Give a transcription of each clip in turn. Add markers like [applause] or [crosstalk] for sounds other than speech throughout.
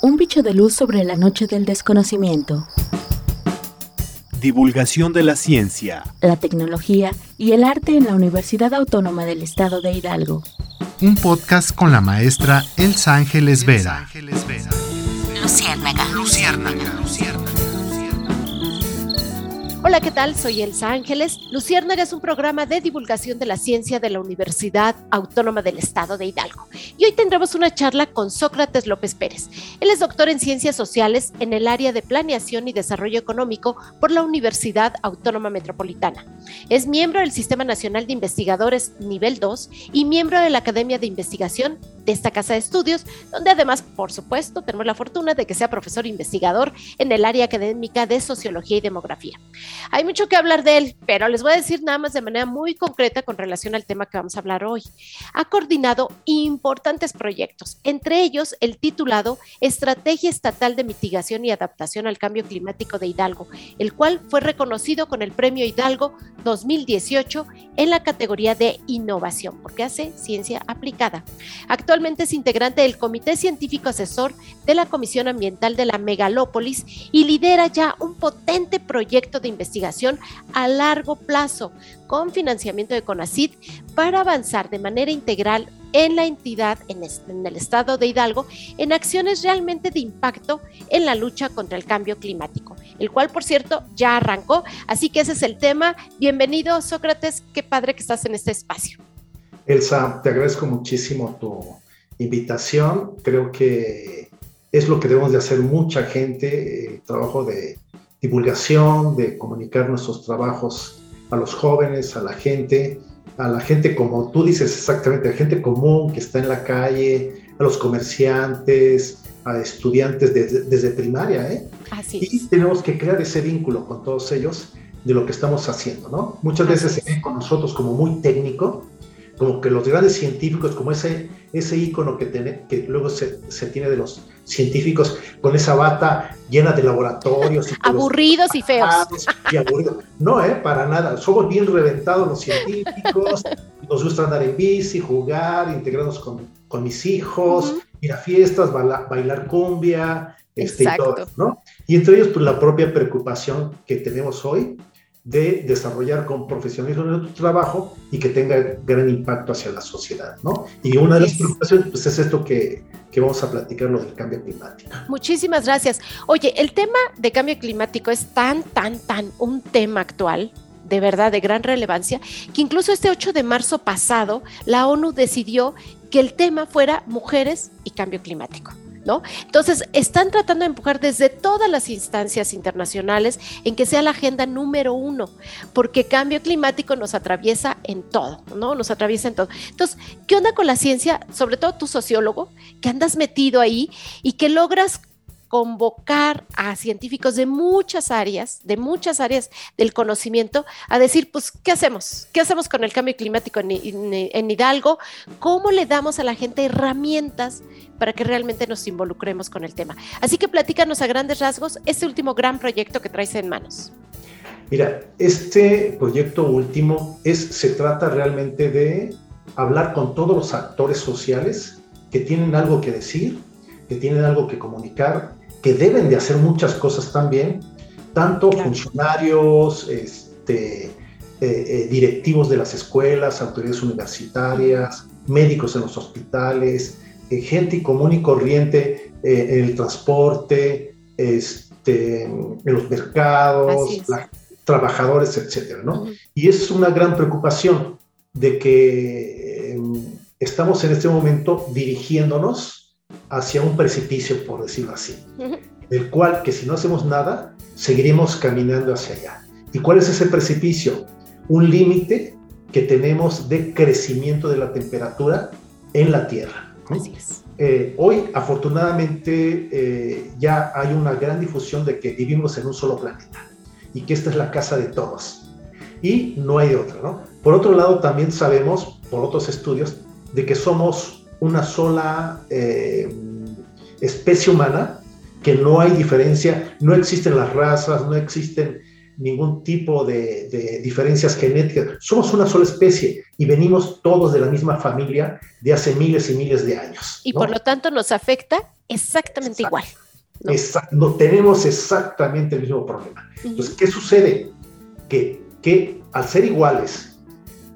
Un bicho de luz sobre la noche del desconocimiento. Divulgación de la ciencia, la tecnología y el arte en la Universidad Autónoma del Estado de Hidalgo. Un podcast con la maestra Elsa Ángeles Vera. Luciérnaga. Luciérnaga. Hola, ¿qué tal? Soy Elsa Ángeles. Luciérnaga es un programa de divulgación de la ciencia de la Universidad Autónoma del Estado de Hidalgo. Y hoy tendremos una charla con Sócrates López Pérez. Él es doctor en ciencias sociales en el área de planeación y desarrollo económico por la Universidad Autónoma Metropolitana. Es miembro del Sistema Nacional de Investigadores Nivel 2 y miembro de la Academia de Investigación de esta casa de estudios, donde además, por supuesto, tenemos la fortuna de que sea profesor investigador en el área académica de sociología y demografía. Hay mucho que hablar de él, pero les voy a decir nada más de manera muy concreta con relación al tema que vamos a hablar hoy. Ha coordinado importantes proyectos, entre ellos el titulado Estrategia Estatal de Mitigación y Adaptación al Cambio Climático de Hidalgo, el cual fue reconocido con el Premio Hidalgo 2018 en la categoría de innovación, porque hace ciencia aplicada. Actualmente es integrante del Comité Científico Asesor de la Comisión Ambiental de la Megalópolis y lidera ya un potente proyecto de investigación a largo plazo con financiamiento de CONACID para avanzar de manera integral en la entidad, en, el estado de Hidalgo, en acciones realmente de impacto en la lucha contra el cambio climático, el cual, por cierto, ya arrancó. Así que ese es el tema. Bienvenido, Sócrates. Qué padre que estás en este espacio. Elsa, te agradezco muchísimo tu invitación. Creo que es lo que debemos de hacer mucha gente, el trabajo de divulgación, de comunicar nuestros trabajos a los jóvenes, a la gente, a la gente como tú dices exactamente, a la gente común que está en la calle, a los comerciantes, a estudiantes desde, primaria, ¿eh? Así y tenemos que crear ese vínculo con todos ellos de lo que estamos haciendo, ¿no? Muchas veces se ven con nosotros como muy técnico, como que los grandes científicos, como ese, ese ícono que, tiene, que luego se, se, tiene de los científicos, con esa bata llena de laboratorios. Y aburridos y feos. Y aburridos. No, ¿eh? para nada. Somos bien reventados los científicos, nos gusta andar en bici, jugar, integrarnos con, con mis hijos, uh -huh. ir a fiestas, bailar, bailar cumbia, este, y todo, ¿no? Y entre ellos, pues la propia preocupación que tenemos hoy de desarrollar con profesionalismo nuestro trabajo y que tenga gran impacto hacia la sociedad, ¿no? Y una de las preocupaciones pues, es esto que, que vamos a platicar, lo del cambio climático. Muchísimas gracias. Oye, el tema de cambio climático es tan, tan, tan un tema actual, de verdad, de gran relevancia, que incluso este 8 de marzo pasado, la ONU decidió que el tema fuera mujeres y cambio climático. Entonces, están tratando de empujar desde todas las instancias internacionales en que sea la agenda número uno, porque cambio climático nos atraviesa en todo, ¿no? Nos atraviesa en todo. Entonces, ¿qué onda con la ciencia? Sobre todo tú, sociólogo, que andas metido ahí y que logras convocar a científicos de muchas áreas, de muchas áreas del conocimiento, a decir, pues, ¿qué hacemos? ¿Qué hacemos con el cambio climático en, Hidalgo? ¿Cómo le damos a la gente herramientas para que realmente nos involucremos con el tema? Así que platícanos a grandes rasgos este último gran proyecto que traes en manos. Mira, este proyecto último se trata realmente de hablar con todos los actores sociales que tienen algo que decir, que tienen algo que comunicar, que deben de hacer muchas cosas también, tanto claro. funcionarios, este, eh, eh, directivos de las escuelas, autoridades universitarias, médicos en los hospitales, eh, gente común y corriente en el transporte, este, en los mercados, la, trabajadores, etcétera, ¿no? Uh -huh. Y es una gran preocupación de que estamos en este momento dirigiéndonos hacia un precipicio, por decirlo así, del cual que si no hacemos nada, seguiremos caminando hacia allá. ¿Y cuál es ese precipicio? Un límite que tenemos de crecimiento de la temperatura en la Tierra. Así es. Eh, hoy, afortunadamente, eh, ya hay una gran difusión de que vivimos en un solo planeta y que esta es la casa de todos. Y no hay otra, ¿no? Por otro lado, también sabemos, por otros estudios, de que somos una sola eh, especie humana, que no hay diferencia, no existen las razas, no existen ningún tipo de, diferencias genéticas. Somos una sola especie y venimos todos de la misma familia de hace miles y miles de años. Y por lo tanto nos afecta exactamente igual. ¿no? tenemos exactamente el mismo problema. Entonces, ¿qué sucede? Que, que al ser iguales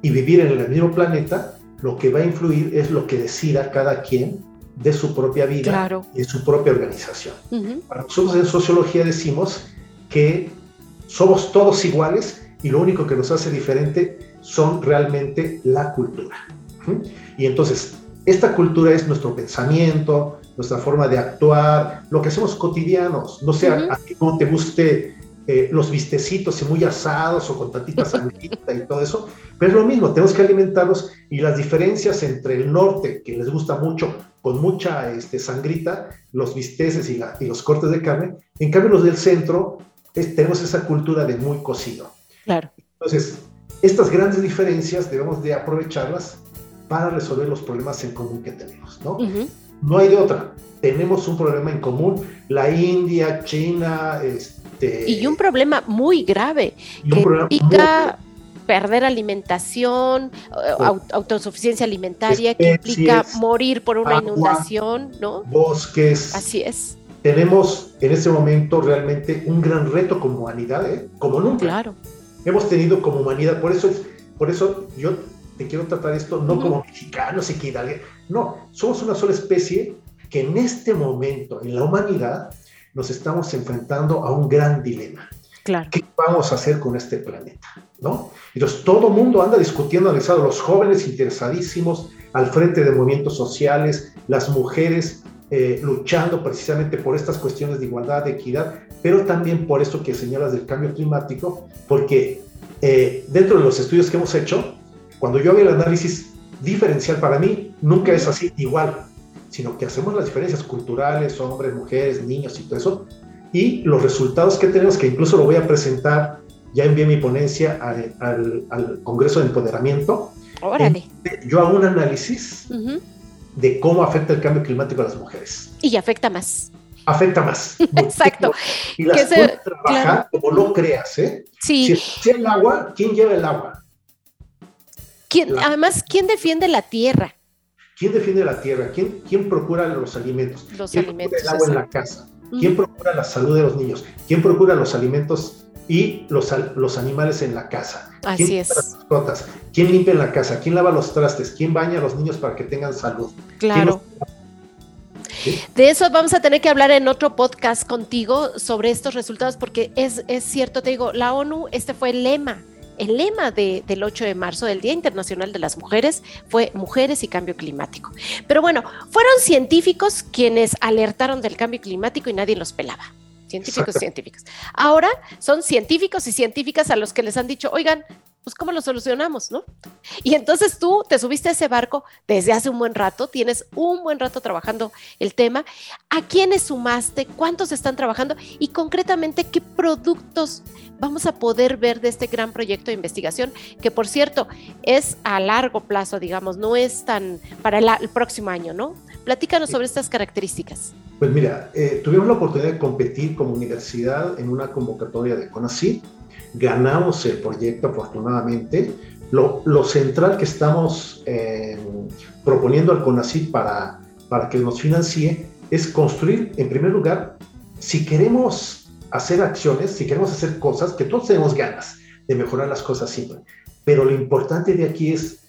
y vivir en el mismo planeta, lo que va a influir es lo que decida cada quien de su propia vida y de su propia organización. Para nosotros en sociología decimos que somos todos iguales y lo único que nos hace diferente son realmente la cultura. Y entonces, esta cultura es nuestro pensamiento, nuestra forma de actuar, lo que hacemos cotidianos. No sé, a ti cómo te guste eh, los vistecitos y muy asados o con tantita sanguita y todo eso, pero es lo mismo, tenemos que alimentarlos y las diferencias entre el norte, que les gusta mucho, con mucha este, sangrita, los bisteces y, y los cortes de carne, en cambio los del centro tenemos esa cultura de muy cocido. Claro. Entonces, estas grandes diferencias debemos de aprovecharlas para resolver los problemas en común que tenemos, ¿no? No hay de otra. Tenemos un problema en común. La India, China, este, y un problema muy grave que implica perder alimentación, eh, autosuficiencia alimentaria, que implica morir por una inundación, ¿no? Bosques. Así es. Tenemos en este momento realmente un gran reto como humanidad, ¿eh? como nunca. Claro. Hemos tenido como humanidad, por eso, por eso yo te quiero tratar esto no como mexicanos y que no, somos una sola especie que en este momento en la humanidad nos estamos enfrentando a un gran dilema. Claro. ¿Qué vamos a hacer con este planeta? ¿No? Entonces, todo el mundo anda discutiendo, analizando, los jóvenes interesadísimos al frente de movimientos sociales, las mujeres eh, luchando precisamente por estas cuestiones de igualdad, de equidad, pero también por esto que señalas del cambio climático, porque eh, dentro de los estudios que hemos hecho, cuando yo hago el análisis diferencial para mí, nunca es así igual sino que hacemos las diferencias culturales, hombres, mujeres, niños y todo eso, y los resultados que tenemos, que incluso lo voy a presentar, ya envié mi ponencia al, al, Congreso de Empoderamiento. Órale. Yo hago un análisis de cómo afecta el cambio climático a las mujeres. Y afecta más. Afecta más. [laughs] Exacto. Y las puede trabajar como no creas, ¿eh? Sí. Si, el agua, ¿quién lleva el agua? ¿Quién, Además, ¿quién defiende la tierra? ¿Quién defiende la tierra? ¿Quién, quién procura los alimentos? Los ¿Quién alimentos. Procura el agua en la casa? ¿Quién procura la salud de los niños? ¿Quién procura los alimentos y los, los animales en la casa? Así ¿Quién es. Las mascotas? ¿Quién limpia en la casa? ¿Quién lava los trastes? ¿Quién baña a los niños para que tengan salud? Claro. De eso vamos a tener que hablar en otro podcast contigo sobre estos resultados, porque es, es cierto, te digo, la ONU, este fue el lema el lema del 8 de marzo, del Día Internacional de las Mujeres, fue Mujeres y Cambio Climático. Pero bueno, fueron científicos quienes alertaron del cambio climático y nadie los pelaba. Científicos, [laughs] científicos. Ahora son científicos y científicas a los que les han dicho, oigan, pues ¿cómo lo solucionamos, no? Y entonces tú te subiste a ese barco desde hace un buen rato, tienes un buen rato trabajando el tema. ¿A quiénes sumaste? ¿Cuántos están trabajando? Y concretamente, ¿qué productos vamos a poder ver de este gran proyecto de investigación? Que por cierto, es a largo plazo, digamos, no es tan para el, próximo año, ¿no? Platícanos sobre estas características. Pues mira, eh, tuvimos la oportunidad de competir como universidad en una convocatoria de CONACYT ganamos el proyecto afortunadamente. Lo, central que estamos eh, proponiendo al CONACYT para, para que nos financie es construir, en primer lugar, si queremos hacer acciones, si queremos hacer cosas, que todos tenemos ganas de mejorar las cosas siempre, pero lo importante de aquí es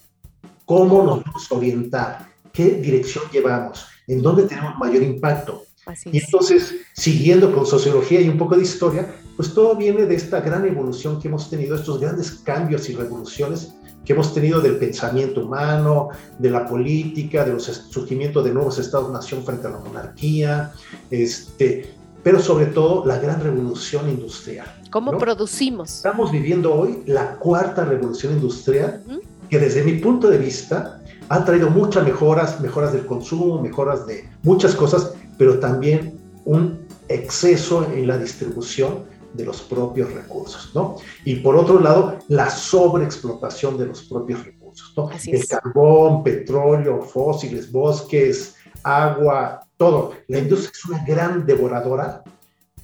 cómo nos vamos a orientar, qué dirección llevamos, en dónde tenemos mayor impacto. y entonces, siguiendo con sociología y un poco de historia, pues todo viene de esta gran evolución que hemos tenido, estos grandes cambios y revoluciones que hemos tenido del pensamiento humano, de la política, de los surgimiento de nuevos estados-nación frente a la monarquía, este, pero sobre todo la gran revolución industrial. ¿Cómo producimos? Estamos viviendo hoy la cuarta revolución industrial, que desde mi punto de vista ha traído muchas mejoras, mejoras del consumo, mejoras de muchas cosas, pero también un exceso en la distribución de los propios recursos, ¿no? Y por otro lado, la sobreexplotación de los propios recursos, ¿no? El carbón, petróleo, fósiles, bosques, agua, todo. La industria es una gran devoradora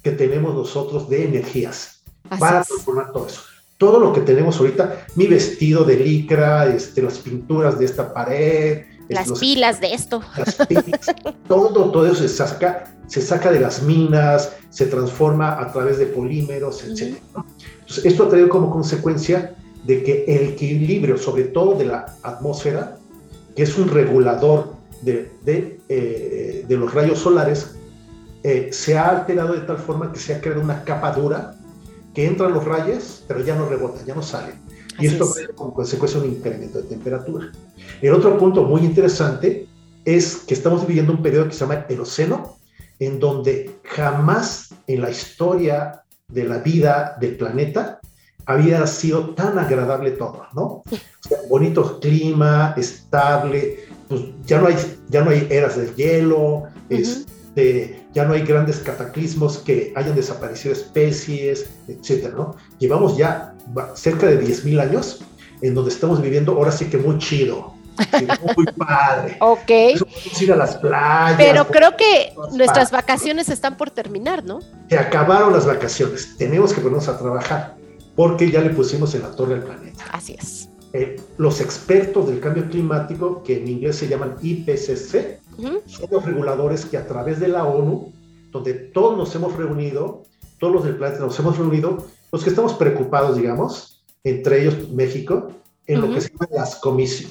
que tenemos nosotros de energías. para transformar todo eso. Todo lo que tenemos ahorita, mi vestido de licra, este, las pinturas de esta pared, las pilas de esto. Las pilas, todo, todo eso se saca, se saca de las minas, se transforma a través de polímeros, etc. Entonces, esto ha traído como consecuencia de que el equilibrio, sobre todo de la atmósfera, que es un regulador de, de, eh, de los rayos solares, eh, se ha alterado de tal forma que se ha creado una capa dura que entran los rayos, pero ya no rebota, ya no Y esto trae como consecuencia un incremento de temperatura. El otro punto muy interesante es que estamos viviendo un periodo que se llama Eoceno, en donde jamás en la historia de la vida del planeta había sido tan agradable todo, ¿no? O sea, bonito clima, estable, pues ya no hay, ya no hay eras de hielo, este, ya no hay grandes cataclismos que hayan desaparecido especies, etcétera, ¿no? Llevamos ya cerca de 10.000 años en donde estamos viviendo ahora sí que muy chido, muy [laughs] padre. Ok. ir a las playas. Pero creo que nuestras vacaciones están por terminar, ¿no? Se acabaron las vacaciones. Tenemos que ponernos a trabajar porque ya le pusimos en la torre al planeta. Así es. Eh, los expertos del cambio climático, que en inglés se llaman IPCC, son los reguladores que a través de la ONU, donde todos nos hemos reunido, todos los del planeta nos hemos reunido, los que estamos preocupados, digamos, entre ellos México, en lo que se llaman las,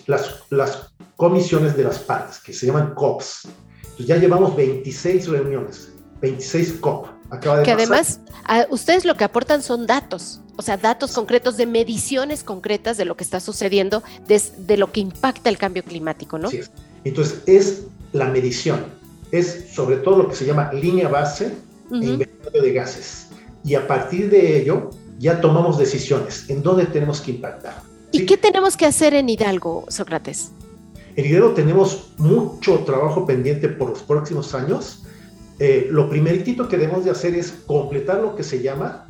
las, las, comisiones de las partes, que se llaman COPs. Entonces ya llevamos 26 reuniones, 26 COP. Acaba de que además, ustedes lo que aportan son datos, o sea, datos concretos de mediciones concretas de lo que está sucediendo, de, de lo que impacta el cambio climático, ¿no? Sí. Entonces, es la medición, es sobre todo lo que se llama línea base e inventario de gases. Y a partir de ello, ya tomamos decisiones en dónde tenemos que impactar. ¿Y qué tenemos que hacer en Hidalgo, Sócrates? En Hidalgo tenemos mucho trabajo pendiente por los próximos años. Eh, lo primeritito que debemos de hacer es completar lo que se llama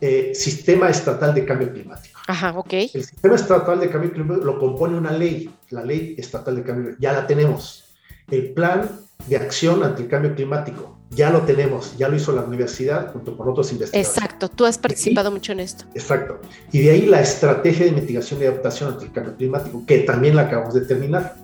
eh, Sistema Estatal de Cambio Climático. Ajá, ok. El Sistema Estatal de Cambio Climático lo compone una ley, la Ley Estatal de Cambio Climático. Ya la tenemos. El Plan de Acción ante el Cambio Climático ya lo tenemos, ya lo hizo la universidad junto con otros investigadores. Exacto, tú has participado mucho en esto. Exacto. Y de ahí la estrategia de mitigación y adaptación ante el cambio climático, que también la acabamos de terminar.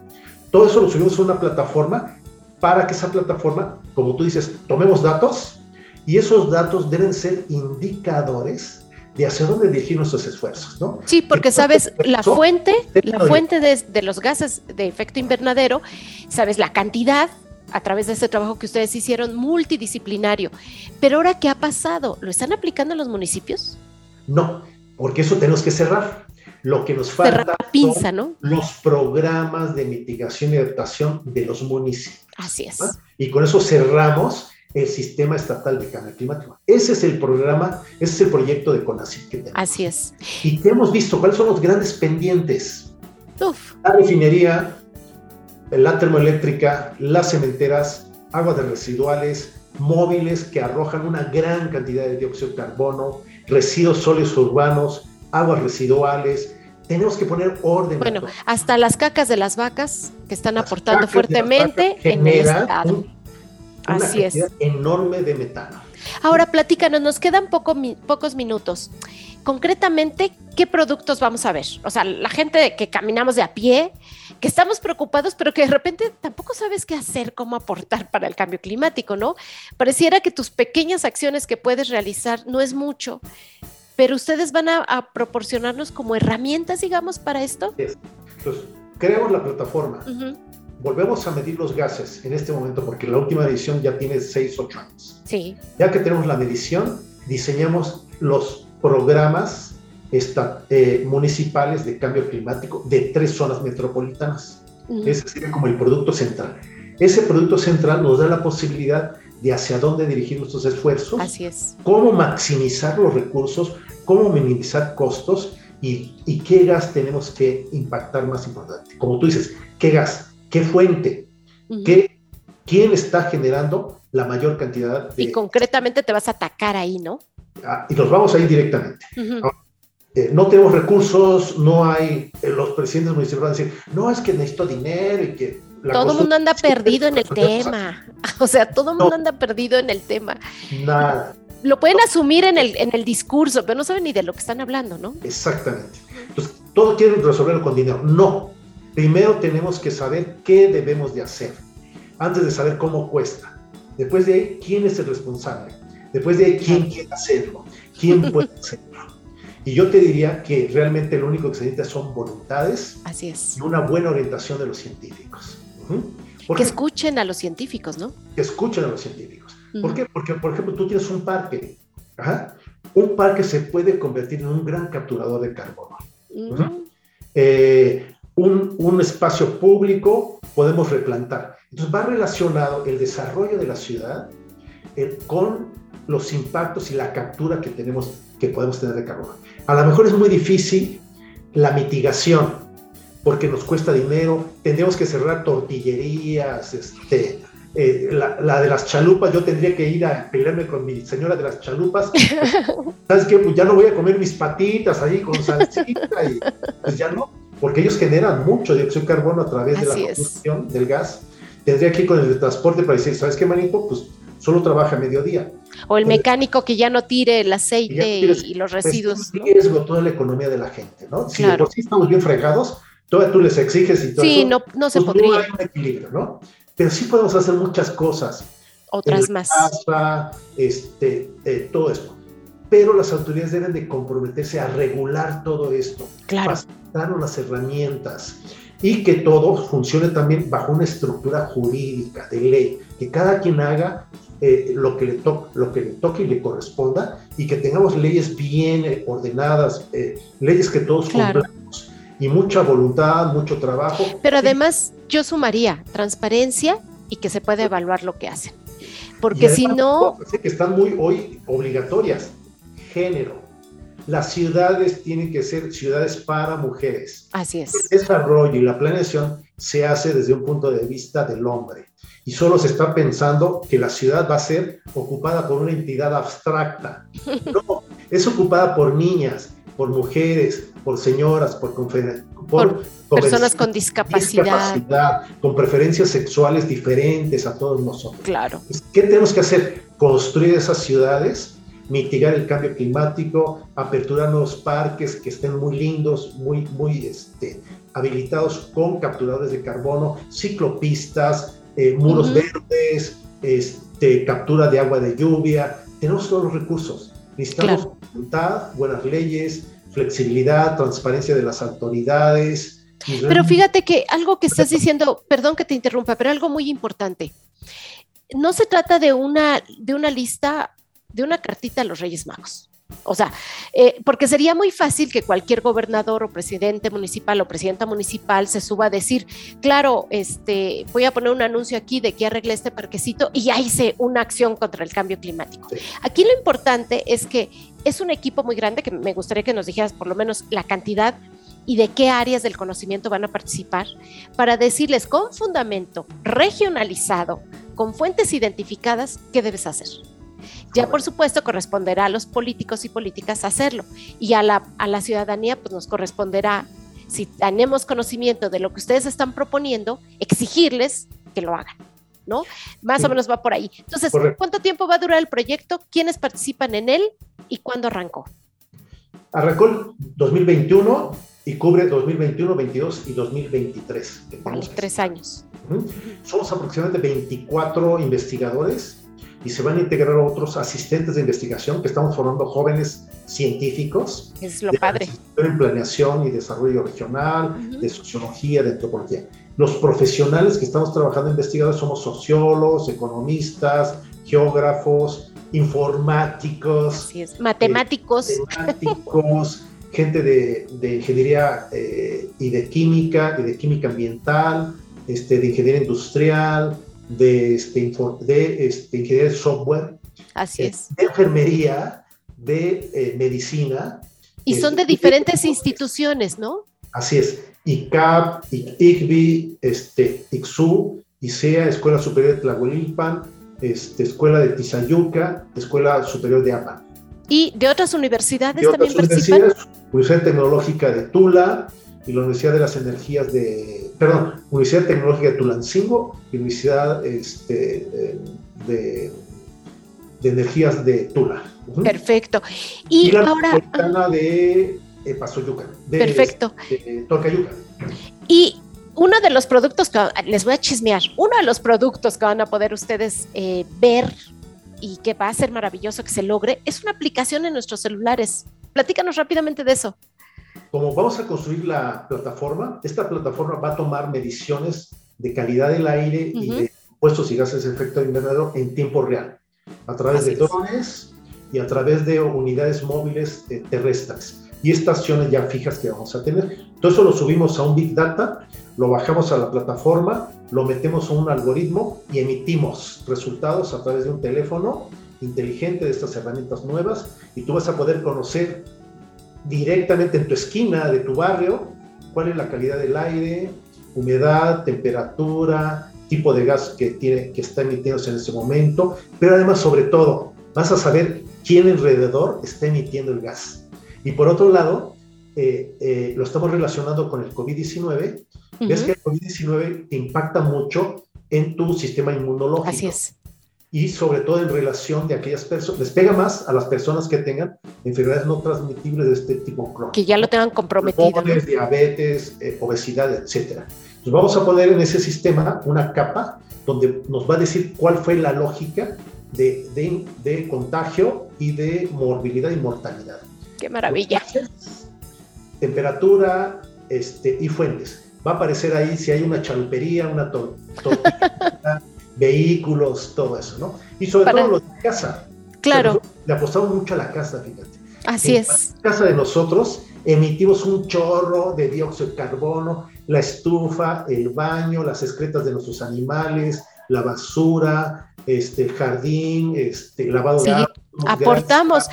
Todo eso lo subimos a una plataforma para que esa plataforma, como tú dices, tomemos datos y esos datos deben ser indicadores de hacia dónde dirigir nuestros esfuerzos, ¿no? Sí, porque sabes la fuente, la fuente de, de los gases de efecto invernadero, sabes la cantidad a través de este trabajo que ustedes hicieron multidisciplinario. Pero ahora, ¿qué ha pasado? ¿Lo están aplicando en los municipios? No, porque eso tenemos que cerrar. Lo que nos falta pinza, ¿no? los programas de mitigación y adaptación de los municipios. Así es. Y con eso cerramos el sistema estatal de cambio climático. Ese es el programa, ese es el proyecto de CONACYT que tenemos. Así es. Y que hemos visto cuáles son los grandes pendientes. Uf. La refinería, la termoeléctrica, las cementeras, aguas de residuales, móviles que arrojan una gran cantidad de dióxido de carbono, residuos sólidos urbanos, aguas residuales. Tenemos que poner orden. Bueno, hasta las cacas de las vacas que están aportando fuertemente en el estado. Así es. enorme de metano. Ahora platícanos, nos quedan pocos minutos. Concretamente, ¿qué productos vamos a ver? O sea, la gente que caminamos de a pie, que estamos preocupados, pero que de repente tampoco sabes qué hacer, cómo aportar para el cambio climático, ¿no? Pareciera que tus pequeñas acciones que puedes realizar no es mucho, pero ustedes van a, proporcionarnos como herramientas, digamos, para esto. Entonces, creamos la plataforma. Volvemos a medir los gases en este momento porque la última edición ya tiene 6, 8 años. Sí. Ya que tenemos la medición, diseñamos los programas eh, municipales de cambio climático de tres zonas metropolitanas. Ese sería como el producto central. Ese producto central nos da la posibilidad de hacia dónde dirigir nuestros esfuerzos, Así es. cómo maximizar los recursos, cómo minimizar costos y, y, qué gas tenemos que impactar más importante. Como tú dices, ¿qué gas? ¿Qué fuente? ¿Qué, ¿Quién está generando la mayor cantidad de... Y concretamente te vas a atacar ahí, ¿no? Ah, y nos vamos a ir directamente. Eh, no tenemos recursos, no hay, eh, los presidentes municipales van a decir, no, es que necesito dinero y que... todo el mundo anda [laughs] perdido en el tema. [laughs] O sea, todo el mundo anda perdido en el tema. Nada. lo pueden asumir en el, en el discurso, pero no saben ni de lo que están hablando, ¿no? Exactamente. Entonces, todo quieren resolverlo con dinero. No. Primero tenemos que saber qué debemos de hacer, antes de saber cómo cuesta. Después de ahí, quién es el responsable. Después de ahí, quién quiere hacerlo. ¿Quién puede [laughs] hacerlo? Y yo te diría que realmente lo único que se necesita son voluntades Así es. y una buena orientación de los científicos. Que escuchen a los científicos, ¿no? Que escuchen a los científicos. ¿Por qué? Porque, por ejemplo, tú tienes un parque. Un parque se puede convertir en un gran capturador de carbono. Eh, un, un, espacio público podemos replantar. Entonces va relacionado el desarrollo de la ciudad con los impactos y la captura que tenemos, que podemos tener de carbono. A lo mejor es muy difícil la mitigación, porque nos cuesta dinero, tendríamos que cerrar tortillerías, este, eh, la, de las chalupas, yo tendría que ir a pelearme con mi señora de las chalupas. [laughs] ¿Sabes qué? Pues ya no voy a comer mis patitas ahí con salsita y pues ya no, porque ellos generan mucho dióxido de carbono a través de la combustión del gas. Tendría que ir con el transporte para decir, ¿sabes qué, manito? Pues solo trabaja a mediodía. O el mecánico que ya no tire el aceite y, los pues, residuos. Es riesgo toda la economía de la gente, ¿no? Si por sí estamos bien fregados, todavía tú les exiges y todo sí, no, no se pues podría. No hay un equilibrio, ¿no? Pero sí podemos hacer muchas cosas. Otras más. Casa, este, eh, todo esto. Pero las autoridades deben de comprometerse a regular todo esto. Claro. Facilitar las herramientas y que todo funcione también bajo una estructura jurídica de ley, que cada quien haga eh, lo, que le lo que le toque y le corresponda y que tengamos leyes bien eh, ordenadas, eh, leyes que todos claro. cumplamos y mucha voluntad, mucho trabajo. Pero además yo sumaría transparencia y que se pueda evaluar lo que hacen. Porque si no... Que están muy hoy obligatorias. Género. Las ciudades tienen que ser ciudades para mujeres. Así es. El desarrollo y la planeación se hace desde un punto de vista del hombre y solo se está pensando que la ciudad va a ser ocupada por una entidad abstracta. [laughs] No, es ocupada por niñas, por mujeres, por señoras, por, por, personas con discapacidad. con preferencias sexuales diferentes a todos nosotros. Claro. ¿Qué tenemos que hacer? Construir esas ciudades, mitigar el cambio climático, aperturar nuevos parques que estén muy lindos, muy, muy este, habilitados con capturadores de carbono, ciclopistas, eh, muros verdes, este, captura de agua de lluvia. Tenemos todos los recursos. Necesitamos voluntad, buenas leyes, flexibilidad, transparencia de las autoridades. Pero fíjate que algo que estás diciendo, perdón que te interrumpa, pero algo muy importante. No se trata de una, de una lista, de una cartita a los Reyes Magos. O sea, eh, porque sería muy fácil que cualquier gobernador o presidente municipal o presidenta municipal se suba a decir, claro, este, voy a poner un anuncio aquí de que arregle este parquecito y ya hice una acción contra el cambio climático. Aquí lo importante es que es un equipo muy grande que me gustaría que nos dijeras por lo menos la cantidad y de qué áreas del conocimiento van a participar para decirles con fundamento regionalizado, con fuentes identificadas, qué debes hacer. Ya por supuesto corresponderá a los políticos y políticas hacerlo y a la, a la ciudadanía pues nos corresponderá, si tenemos conocimiento de lo que ustedes están proponiendo, exigirles que lo hagan. ¿no? Más o menos va por ahí. Entonces, ¿cuánto tiempo va a durar el proyecto? ¿Quiénes participan en él? ¿Y cuándo arrancó? Arrancó en 2021 y cubre 2021, 22 y 2023. Vale, tres años. Somos aproximadamente 24 investigadores y se van a integrar otros asistentes de investigación que estamos formando jóvenes científicos. Es lo padre. En planeación y desarrollo regional, de sociología, de antropología. Los profesionales que estamos trabajando investigadores somos sociólogos, economistas, geógrafos, informáticos. Matemáticos. Eh, matemáticos, [laughs] gente de, de ingeniería eh, y de química, y de química ambiental, este, de ingeniería industrial, de, este, de este, ingeniería de software, Así eh, es. de enfermería, de eh, medicina. Y son de diferentes instituciones, ¿no? Así es. ICAP, ICBI, este, ICSU, ICEA, Escuela Superior de Tlahuelilpan, este, Escuela de Tizayuca, Escuela Superior de APA. ¿Y de otras universidades también participan? Universidad Tecnológica de Tula y la Universidad de las Energías de perdón, Universidad Tecnológica de Tulancingo y Universidad este, de, de energías de Tula. Perfecto. Y, ahora... de eh, Pasoyuca. De, Perfecto. De, Tocayuca. Y uno de los productos que les voy a chismear, uno de los productos que van a poder ustedes eh, ver y que va a ser maravilloso que se logre es una aplicación en nuestros celulares. Platícanos rápidamente de eso. Como vamos a construir la plataforma, esta plataforma va a tomar mediciones de calidad del aire y de puestos y gases de efecto invernadero en tiempo real, a través de drones y a través de unidades móviles eh, terrestres y estaciones ya fijas que vamos a tener. Todo eso lo subimos a un Big Data, lo bajamos a la plataforma, lo metemos a un algoritmo y emitimos resultados a través de un teléfono inteligente de estas herramientas nuevas y tú vas a poder conocer directamente en tu esquina de tu barrio cuál es la calidad del aire, humedad, temperatura, tipo de gas que, tiene, que está emitiéndose en ese momento, pero además sobre todo vas a saber quién alrededor está emitiendo el gas. Y por otro lado, eh, eh, lo estamos relacionando con el COVID-19. Ves que el COVID-19 impacta mucho en tu sistema inmunológico. Así es. Y sobre todo en relación de aquellas personas, les pega más a las personas que tengan enfermedades no transmitibles de este tipo crónico. Que ya lo tengan comprometido. Diabetes, eh, obesidad, etc. Entonces vamos a poner en ese sistema una capa donde nos va a decir cuál fue la lógica de, de, de contagio y de morbilidad y mortalidad. Qué maravilla. Temperatura este, y fuentes. Va a aparecer ahí si hay una chalupería, una to [laughs] vehículos, todo eso, ¿no? Y sobre todo los de casa. Claro. le apostamos mucho a la casa, fíjate. Así es. En la casa de nosotros emitimos un chorro de dióxido de carbono, la estufa, el baño, las excretas de nuestros animales, la basura, este, el jardín, este, el lavado de agua. Aportamos.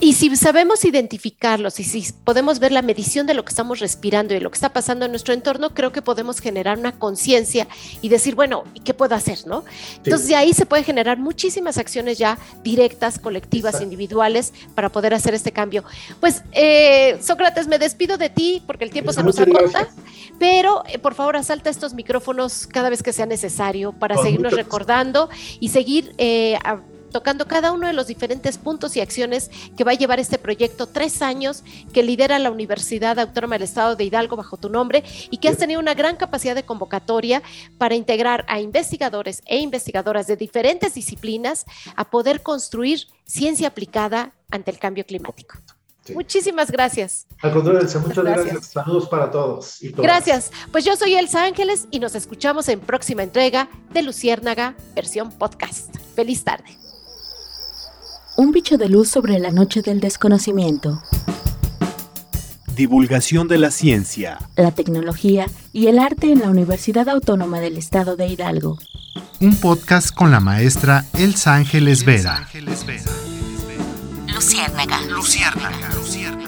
Y si sabemos identificarlos y si podemos ver la medición de lo que estamos respirando y de lo que está pasando en nuestro entorno, creo que podemos generar una conciencia y decir, bueno, ¿y qué puedo hacer? ¿no? Entonces de ahí se pueden generar muchísimas acciones ya directas, colectivas, individuales, para poder hacer este cambio. Pues, eh, Sócrates, me despido de ti porque el tiempo se nos acorta, pero eh, por favor asalta estos micrófonos cada vez que sea necesario para seguirnos recordando y seguir... Eh, tocando cada uno de los diferentes puntos y acciones que va a llevar este proyecto, tres años que lidera la Universidad Autónoma del Estado de Hidalgo bajo tu nombre y que has tenido una gran capacidad de convocatoria para integrar a investigadores e investigadoras de diferentes disciplinas a poder construir ciencia aplicada ante el cambio climático. Muchísimas gracias. Al contrario, Elsa, muchas gracias. Saludos para todos. Y gracias. Pues yo soy Elsa Ángeles y nos escuchamos en próxima entrega de Luciérnaga, versión podcast. Feliz tarde. Un bicho de luz sobre la noche del desconocimiento. Divulgación de la ciencia, la tecnología y el arte en la Universidad Autónoma del Estado de Hidalgo. Un podcast con la maestra Elsa Ángeles Vera. Luciérnaga. Luciérnaga. Luciérnaga.